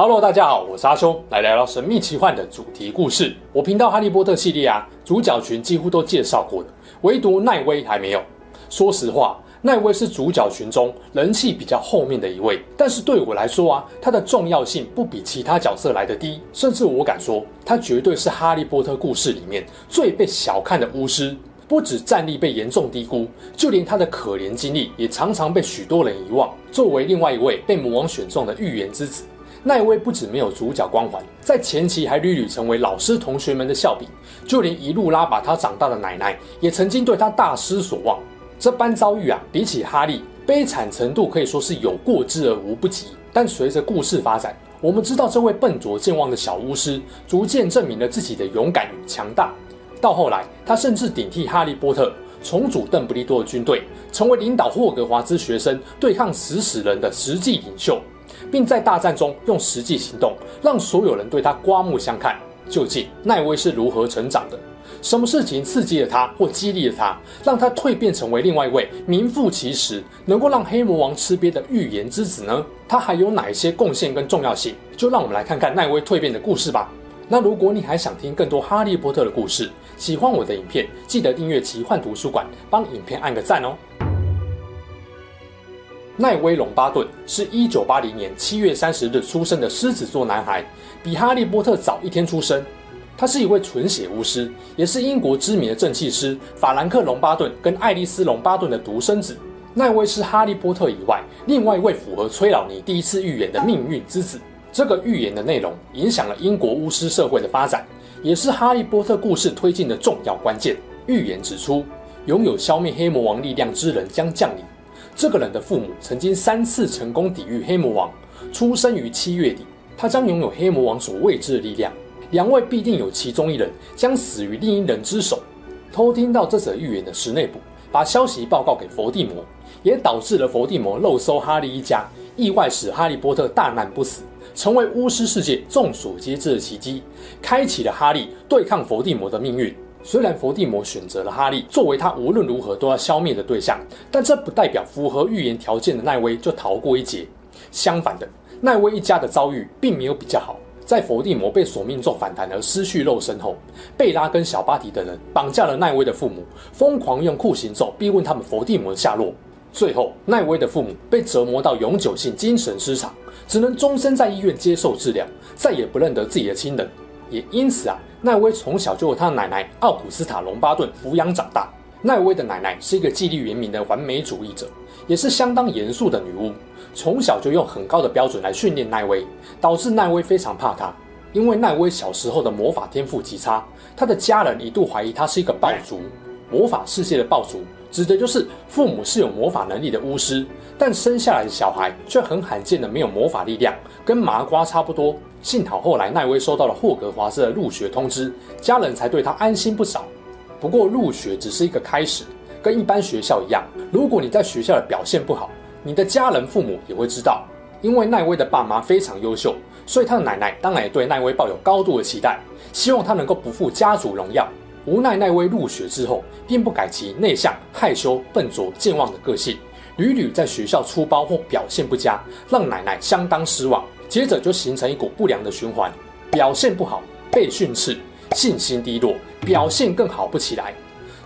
Hello，大家好，我是阿秋，来聊聊神秘奇幻的主题故事。我频道哈利波特系列啊，主角群几乎都介绍过的，唯独奈威还没有。说实话，奈威是主角群中人气比较后面的一位，但是对我来说啊，他的重要性不比其他角色来得低，甚至我敢说，他绝对是哈利波特故事里面最被小看的巫师。不止战力被严重低估，就连他的可怜经历也常常被许多人遗忘。作为另外一位被魔王选中的预言之子。奈威不止没有主角光环，在前期还屡屡成为老师同学们的笑柄，就连一路拉把他长大的奶奶也曾经对他大失所望。这般遭遇啊，比起哈利，悲惨程度可以说是有过之而无不及。但随着故事发展，我们知道这位笨拙健忘的小巫师逐渐证明了自己的勇敢与强大。到后来，他甚至顶替哈利波特重组邓布利多的军队，成为领导霍格华兹学生对抗食死人的实际领袖。并在大战中用实际行动让所有人对他刮目相看。究竟奈威是如何成长的？什么事情刺激了他或激励了他，让他蜕变成为另外一位名副其实能够让黑魔王吃瘪的预言之子呢？他还有哪一些贡献跟重要性？就让我们来看看奈威蜕变的故事吧。那如果你还想听更多哈利波特的故事，喜欢我的影片，记得订阅奇幻图书馆，帮影片按个赞哦。奈威·龙巴顿是一九八零年七月三十日出生的狮子座男孩，比哈利波特早一天出生。他是一位纯血巫师，也是英国知名的正气师法兰克·龙巴顿跟爱丽丝·龙巴顿的独生子。奈威是哈利波特以外另外一位符合崔老尼第一次预言的命运之子。这个预言的内容影响了英国巫师社会的发展，也是哈利波特故事推进的重要关键。预言指出，拥有消灭黑魔王力量之人将降临。这个人的父母曾经三次成功抵御黑魔王，出生于七月底，他将拥有黑魔王所未知的力量。两位必定有其中一人将死于另一人之手。偷听到这则预言的史内普把消息报告给佛地魔，也导致了佛地魔漏搜哈利一家，意外使哈利波特大难不死，成为巫师世界众所皆知的奇迹，开启了哈利对抗佛地魔的命运。虽然伏地魔选择了哈利作为他无论如何都要消灭的对象，但这不代表符合预言条件的奈威就逃过一劫。相反的，奈威一家的遭遇并没有比较好。在伏地魔被索命咒反弹而失去肉身后，贝拉跟小巴提等人绑架了奈威的父母，疯狂用酷刑咒逼问他们伏地魔的下落。最后，奈威的父母被折磨到永久性精神失常，只能终身在医院接受治疗，再也不认得自己的亲人。也因此啊。奈威从小就由他的奶奶奥古斯塔·隆巴顿抚养长大。奈威的奶奶是一个纪律严明的完美主义者，也是相当严肃的女巫。从小就用很高的标准来训练奈威，导致奈威非常怕她。因为奈威小时候的魔法天赋极差，他的家人一度怀疑他是一个爆族。魔法世界的爆族指的就是父母是有魔法能力的巫师，但生下来的小孩却很罕见的没有魔法力量，跟麻瓜差不多。幸好后来奈威收到了霍格华兹的入学通知，家人才对他安心不少。不过入学只是一个开始，跟一般学校一样，如果你在学校的表现不好，你的家人父母也会知道。因为奈威的爸妈非常优秀，所以他的奶奶当然也对奈威抱有高度的期待，希望他能够不负家族荣耀。无奈奈威入学之后，并不改其内向、害羞、笨拙、健忘的个性，屡屡在学校出包或表现不佳，让奶奶相当失望。接着就形成一股不良的循环，表现不好被训斥，信心低落，表现更好不起来，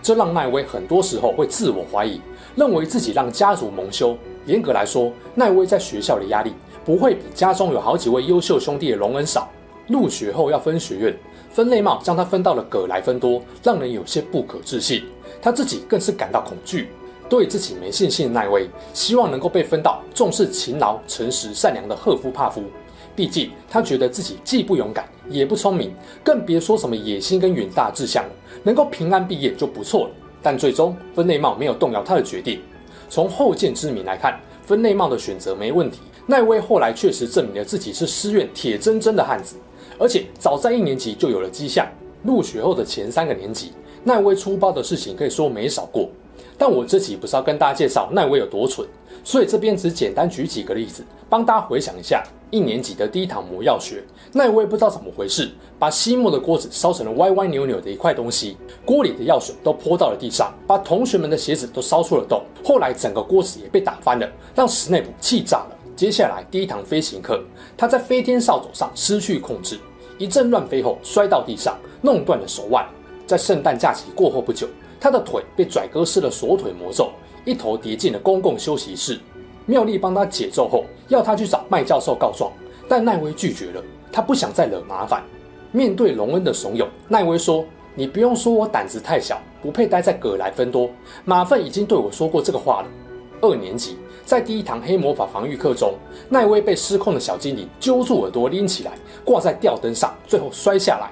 这让奈威很多时候会自我怀疑，认为自己让家族蒙羞。严格来说，奈威在学校的压力不会比家中有好几位优秀兄弟的荣恩少。入学后要分学院，分类帽将他分到了葛莱芬多，让人有些不可置信，他自己更是感到恐惧。对自己没信心的奈威，希望能够被分到重视勤劳、诚实、善良的赫夫帕夫。毕竟他觉得自己既不勇敢，也不聪明，更别说什么野心跟远大志向了。能够平安毕业就不错了。但最终分内茂没有动摇他的决定。从后见之明来看，分内茂的选择没问题。奈威后来确实证明了自己是师院铁铮铮的汉子，而且早在一年级就有了迹象。入学后的前三个年级。奈威出包的事情可以说没少过。但我这集不是要跟大家介绍奈威有多蠢，所以这边只简单举几个例子，帮大家回想一下一年级的第一堂魔药学。奈威不知道怎么回事，把吸墨的锅子烧成了歪歪扭扭的一块东西，锅里的药水都泼到了地上，把同学们的鞋子都烧出了洞。后来整个锅子也被打翻了，让史内普气炸了。接下来第一堂飞行课，他在飞天扫帚上失去控制，一阵乱飞后摔到地上，弄断了手腕。在圣诞假期过后不久。他的腿被拽哥施了锁腿魔咒，一头跌进了公共休息室。妙丽帮他解咒后，要他去找麦教授告状，但奈威拒绝了。他不想再惹麻烦。面对荣恩的怂恿，奈威说：“你不用说我胆子太小，不配待在葛莱芬多。马份已经对我说过这个话了。”二年级在第一堂黑魔法防御课中，奈威被失控的小精灵揪住耳朵拎起来，挂在吊灯上，最后摔下来。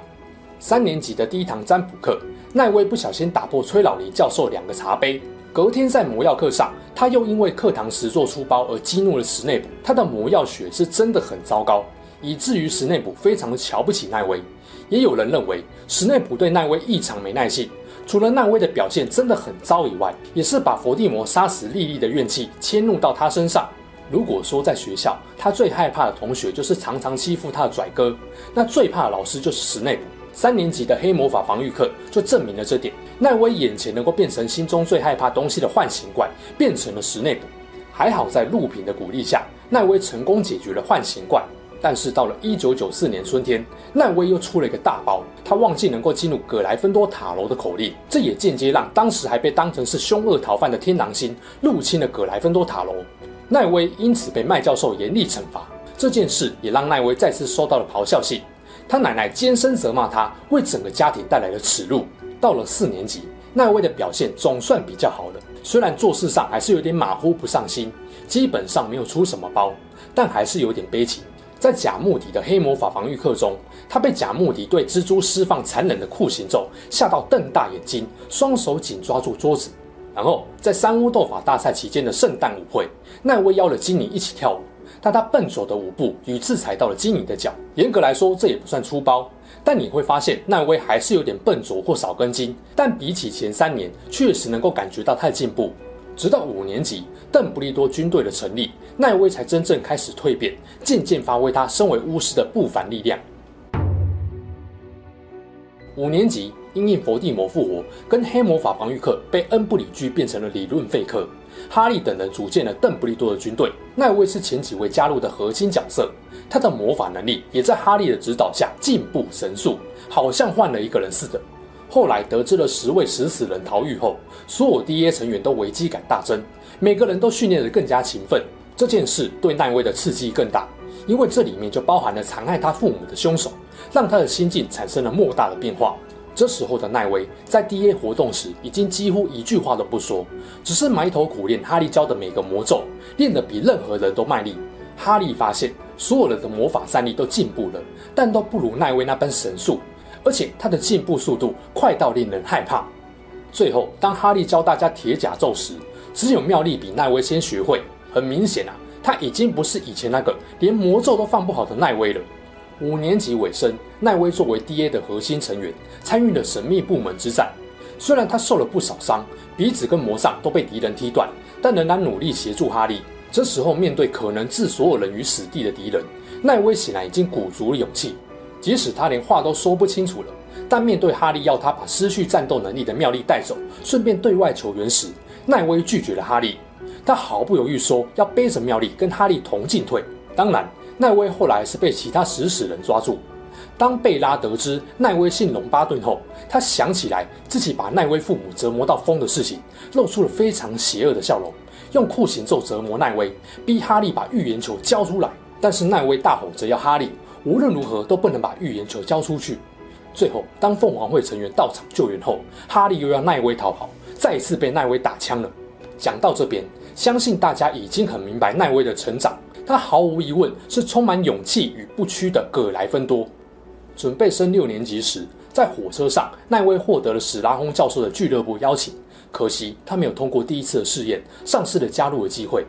三年级的第一堂占卜课。奈威不小心打破崔老尼教授两个茶杯。隔天在魔药课上，他又因为课堂时做出包而激怒了史内普。他的魔药学是真的很糟糕，以至于史内普非常的瞧不起奈威。也有人认为史内普对奈威异常没耐性。除了奈威的表现真的很糟以外，也是把伏地魔杀死莉莉的怨气迁怒到他身上。如果说在学校他最害怕的同学就是常常欺负他的拽哥，那最怕的老师就是史内普。三年级的黑魔法防御课就证明了这点。奈威眼前能够变成心中最害怕东西的幻形怪，变成了史内普。还好在陆平的鼓励下，奈威成功解决了幻形怪。但是到了一九九四年春天，奈威又出了一个大包，他忘记能够进入葛莱芬多塔楼的口令，这也间接让当时还被当成是凶恶逃犯的天狼星入侵了葛莱芬多塔楼。奈威因此被麦教授严厉惩罚。这件事也让奈威再次收到了咆哮信。他奶奶尖声责骂他，为整个家庭带来了耻辱。到了四年级，奈威的表现总算比较好了，虽然做事上还是有点马虎不上心，基本上没有出什么包，但还是有点悲情。在贾穆迪的黑魔法防御课中，他被贾穆迪对蜘蛛施放残忍的酷刑咒吓到瞪大眼睛，双手紧抓住桌子。然后在三巫斗法大赛期间的圣诞舞会，奈威邀了金妮一起跳舞。但他笨拙的舞步屡次踩到了金妮的脚，严格来说这也不算粗包，但你会发现奈威还是有点笨拙或少根筋，但比起前三年确实能够感觉到他的进步。直到五年级，邓布利多军队的成立，奈威才真正开始蜕变，渐渐发挥他身为巫师的不凡力量。五年级，因应佛地魔复活，跟黑魔法防御课被恩布里居变成了理论废课。哈利等人组建了邓布利多的军队，奈威是前几位加入的核心角色。他的魔法能力也在哈利的指导下进步神速，好像换了一个人似的。后来得知了十位食死人逃狱后，所有 D.A 成员都危机感大增，每个人都训练得更加勤奋。这件事对奈威的刺激更大，因为这里面就包含了残害他父母的凶手，让他的心境产生了莫大的变化。这时候的奈威在 D.A 活动时，已经几乎一句话都不说，只是埋头苦练哈利教的每个魔咒，练得比任何人都卖力。哈利发现所有人的魔法战力都进步了，但都不如奈威那般神速，而且他的进步速度快到令人害怕。最后，当哈利教大家铁甲咒时，只有妙丽比奈威先学会。很明显啊，他已经不是以前那个连魔咒都放不好的奈威了。五年级尾声，奈威作为 D.A 的核心成员，参与了神秘部门之战。虽然他受了不少伤，鼻子跟魔杖都被敌人踢断，但仍然努力协助哈利。这时候，面对可能置所有人于死地的敌人，奈威显然已经鼓足了勇气。即使他连话都说不清楚了，但面对哈利要他把失去战斗能力的妙丽带走，顺便对外求援时，奈威拒绝了哈利。他毫不犹豫说要背着妙丽跟哈利同进退。当然。奈威后来是被其他食死人抓住。当贝拉得知奈威姓龙巴顿后，他想起来自己把奈威父母折磨到疯的事情，露出了非常邪恶的笑容，用酷刑咒折磨奈威，逼哈利把预言球交出来。但是奈威大吼着要哈利无论如何都不能把预言球交出去。最后，当凤凰会成员到场救援后，哈利又要奈威逃跑，再一次被奈威打枪了。讲到这边，相信大家已经很明白奈威的成长。他毫无疑问是充满勇气与不屈的葛莱芬多。准备升六年级时，在火车上，奈威获得了史拉轰教授的俱乐部邀请，可惜他没有通过第一次的试验，丧失了加入的机会。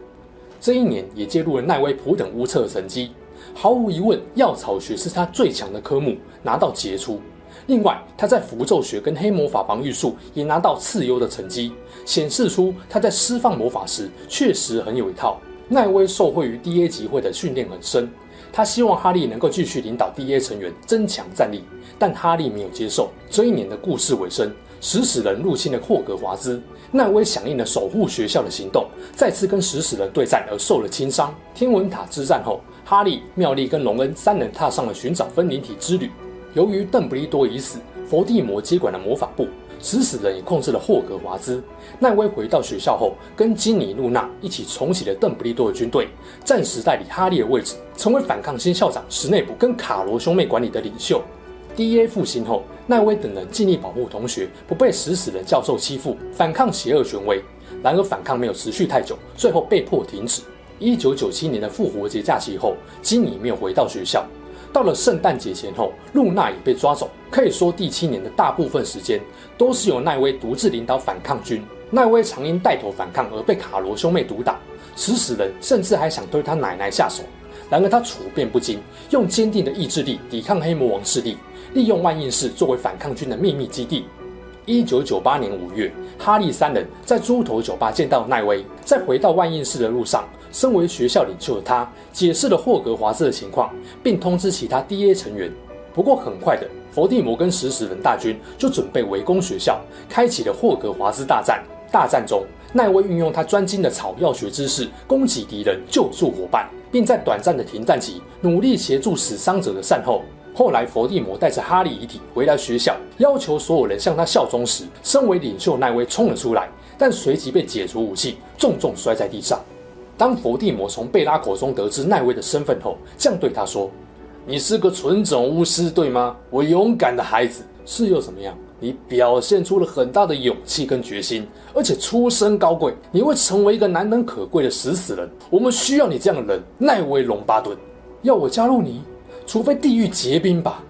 这一年也揭露了奈威普等巫测的成绩，毫无疑问，药草学是他最强的科目，拿到杰出。另外，他在符咒学跟黑魔法防御术也拿到次优的成绩，显示出他在施放魔法时确实很有一套。奈威受惠于 D.A 集会的训练很深，他希望哈利能够继续领导 D.A 成员增强战力，但哈利没有接受。这一年的故事尾声，食死人入侵了霍格华兹，奈威响应了守护学校的行动，再次跟食死人对战而受了轻伤。天文塔之战后，哈利、妙丽跟隆恩三人踏上了寻找分灵体之旅。由于邓布利多已死，伏地魔接管了魔法部，食死人也控制了霍格华兹。奈威回到学校后，跟金妮、露娜一起重启了邓布利多的军队，暂时代理哈利的位置，成为反抗新校长史内普跟卡罗兄妹管理的领袖。D.A. 复兴后，奈威等人尽力保护同学不被食死人教授欺负，反抗邪恶权威。然而反抗没有持续太久，最后被迫停止。一九九七年的复活节假期后，金妮没有回到学校。到了圣诞节前后，露娜也被抓走。可以说，第七年的大部分时间都是由奈威独自领导反抗军。奈威常因带头反抗而被卡罗兄妹毒打，死死人甚至还想对他奶奶下手。然而他处变不惊，用坚定的意志力抵抗黑魔王势力，利用万应室作为反抗军的秘密基地。一九九八年五月，哈利三人在猪头酒吧见到奈威，在回到万应室的路上。身为学校领袖的他，解释了霍格华兹的情况，并通知其他 D.A 成员。不过，很快的，伏地魔跟食死人大军就准备围攻学校，开启了霍格华兹大战。大战中，奈威运用他专精的草药学知识，攻击敌人，救助伙伴，并在短暂的停战期努力协助死伤者的善后。后来，伏地魔带着哈利遗体回来学校，要求所有人向他效忠时，身为领袖奈威冲了出来，但随即被解除武器，重重摔在地上。当伏地魔从贝拉口中得知奈威的身份后，这样对他说：“你是个纯种巫师，对吗？我勇敢的孩子，是又怎么样？你表现出了很大的勇气跟决心，而且出身高贵，你会成为一个难能可贵的食死人。我们需要你这样的人，奈威·龙巴顿。要我加入你？除非地狱结冰吧。”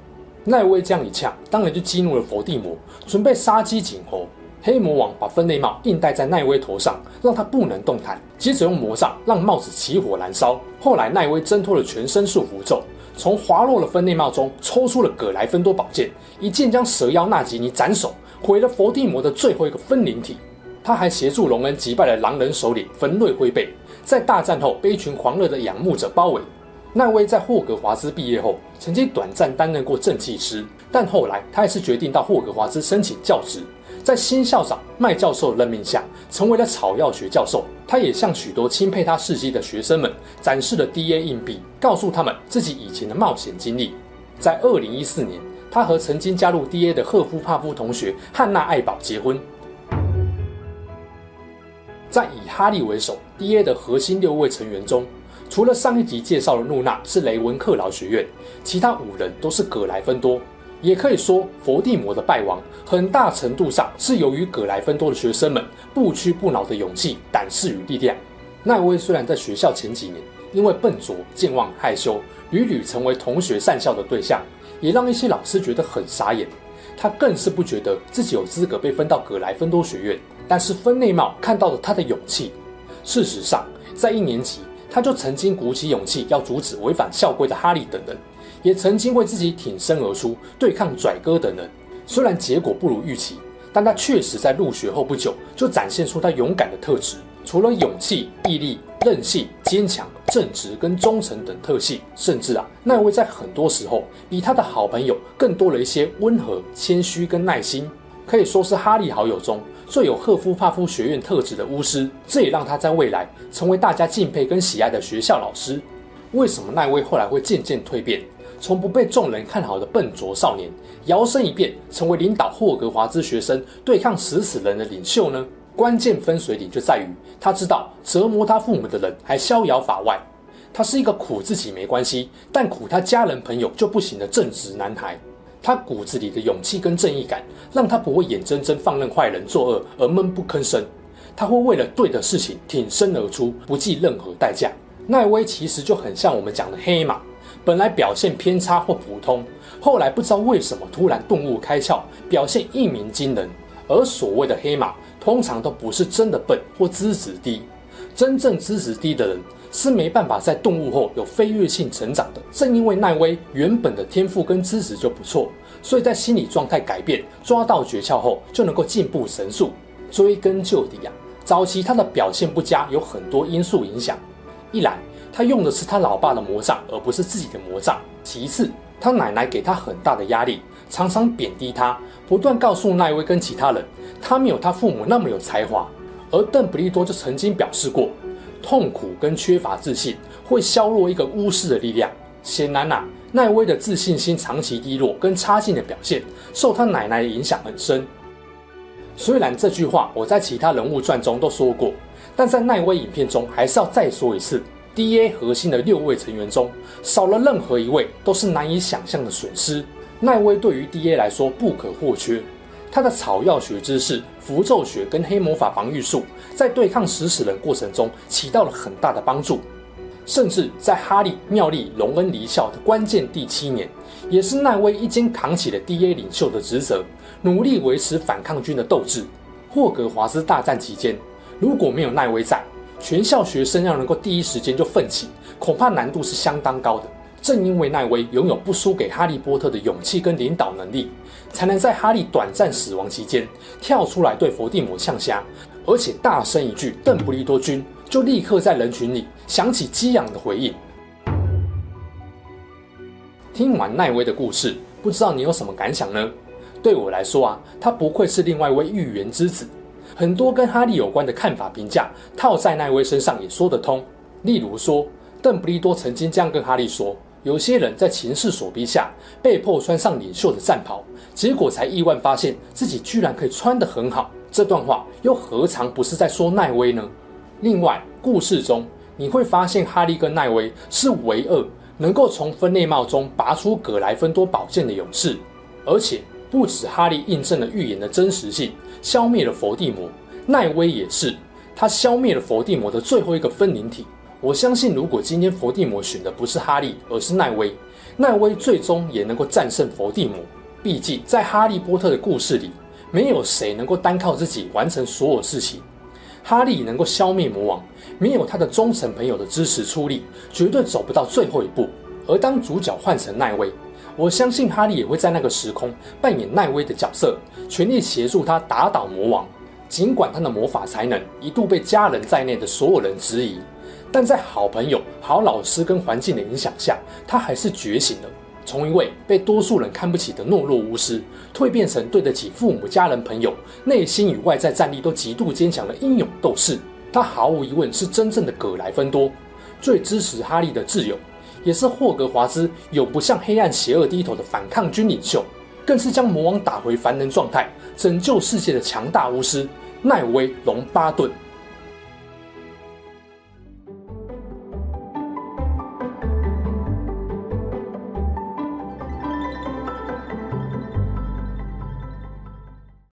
奈威这样一呛，当然就激怒了伏地魔，准备杀鸡儆猴。黑魔王把分类帽硬戴在奈威头上，让他不能动弹。接着用魔杖让帽子起火燃烧。后来奈威挣脱了全身束缚咒，从滑落的分类帽中抽出了葛莱芬多宝剑，一剑将蛇妖纳吉尼斩首，毁了伏地魔的最后一个分灵体。他还协助荣恩击败了狼人首领焚瑞灰背，在大战后被一群狂热的仰慕者包围。奈威在霍格华兹毕业后，曾经短暂担任过正气师，但后来他还是决定到霍格华兹申请教职。在新校长麦教授任命下，成为了草药学教授。他也向许多钦佩他事迹的学生们展示了 D.A 硬币，告诉他们自己以前的冒险经历。在二零一四年，他和曾经加入 D.A 的赫夫帕夫同学汉娜·艾宝结婚。在以哈利为首 D.A 的核心六位成员中，除了上一集介绍的露娜是雷文克劳学院，其他五人都是葛莱芬多。也可以说，伏地魔的败亡很大程度上是由于葛莱芬多的学生们。不屈不挠的勇气、胆识与力量。奈威虽然在学校前几年因为笨拙、健忘、害羞，屡屡成为同学讪笑的对象，也让一些老师觉得很傻眼。他更是不觉得自己有资格被分到葛莱芬多学院。但是分内貌看到了他的勇气。事实上，在一年级，他就曾经鼓起勇气要阻止违反校规的哈利等人。也曾经为自己挺身而出，对抗拽哥等人。虽然结果不如预期，但他确实在入学后不久就展现出他勇敢的特质。除了勇气、毅力、韧性、坚强、正直跟忠诚等特性，甚至啊，奈威在很多时候比他的好朋友更多了一些温和、谦虚跟耐心，可以说是哈利好友中最有赫夫帕夫学院特质的巫师。这也让他在未来成为大家敬佩跟喜爱的学校老师。为什么奈威后来会渐渐蜕变？从不被众人看好的笨拙少年，摇身一变成为领导霍格华兹学生对抗食死人的领袖呢？关键分水岭就在于他知道折磨他父母的人还逍遥法外。他是一个苦自己没关系，但苦他家人朋友就不行的正直男孩。他骨子里的勇气跟正义感，让他不会眼睁睁放任坏人作恶而闷不吭声。他会为了对的事情挺身而出，不计任何代价。奈威其实就很像我们讲的黑马。本来表现偏差或普通，后来不知道为什么突然顿悟开窍，表现一鸣惊人。而所谓的黑马，通常都不是真的笨或资质低，真正资质低的人是没办法在顿悟后有飞跃性成长的。正因为奈威原本的天赋跟资质就不错，所以在心理状态改变、抓到诀窍后，就能够进步神速。追根究底啊，早期他的表现不佳有很多因素影响。一来，他用的是他老爸的魔杖，而不是自己的魔杖；其次，他奶奶给他很大的压力，常常贬低他，不断告诉奈威跟其他人，他没有他父母那么有才华。而邓布利多就曾经表示过，痛苦跟缺乏自信会削弱一个巫师的力量。显然啊，奈威的自信心长期低落跟差劲的表现，受他奶奶的影响很深。虽然这句话我在其他人物传中都说过，但在奈威影片中还是要再说一次：D.A 核心的六位成员中，少了任何一位都是难以想象的损失。奈威对于 D.A 来说不可或缺。他的草药学知识、符咒学跟黑魔法防御术，在对抗食死人过程中起到了很大的帮助。甚至在哈利、妙丽、荣恩离校的关键第七年，也是奈威一肩扛起了 D.A 领袖的职责，努力维持反抗军的斗志。霍格华兹大战期间，如果没有奈威在，全校学生要能够第一时间就奋起，恐怕难度是相当高的。正因为奈威拥有不输给哈利波特的勇气跟领导能力，才能在哈利短暂死亡期间跳出来对伏地魔呛虾，而且大声一句“邓布利多君”，就立刻在人群里响起激昂的回应。听完奈威的故事，不知道你有什么感想呢？对我来说啊，他不愧是另外一位预言之子，很多跟哈利有关的看法评价套在奈威身上也说得通。例如说，邓布利多曾经这样跟哈利说。有些人在情势所逼下，被迫穿上领袖的战袍，结果才意外发现自己居然可以穿得很好。这段话又何尝不是在说奈威呢？另外，故事中你会发现哈利跟奈威是唯二能够从分类帽中拔出葛莱芬多宝剑的勇士，而且不止哈利印证了预言的真实性，消灭了伏地魔，奈威也是，他消灭了伏地魔的最后一个分灵体。我相信，如果今天伏地魔选的不是哈利，而是奈威，奈威最终也能够战胜伏地魔。毕竟，在哈利波特的故事里，没有谁能够单靠自己完成所有事情。哈利能够消灭魔王，没有他的忠诚朋友的支持出力，绝对走不到最后一步。而当主角换成奈威，我相信哈利也会在那个时空扮演奈威的角色，全力协助他打倒魔王。尽管他的魔法才能一度被家人在内的所有人质疑。但在好朋友、好老师跟环境的影响下，他还是觉醒了，从一位被多数人看不起的懦弱巫师，蜕变成对得起父母、家人、朋友，内心与外在战力都极度坚强的英勇斗士。他毫无疑问是真正的葛莱芬多，最支持哈利的挚友，也是霍格华兹永不向黑暗邪恶低头的反抗军领袖，更是将魔王打回凡人状态、拯救世界的强大巫师奈威·龙巴顿。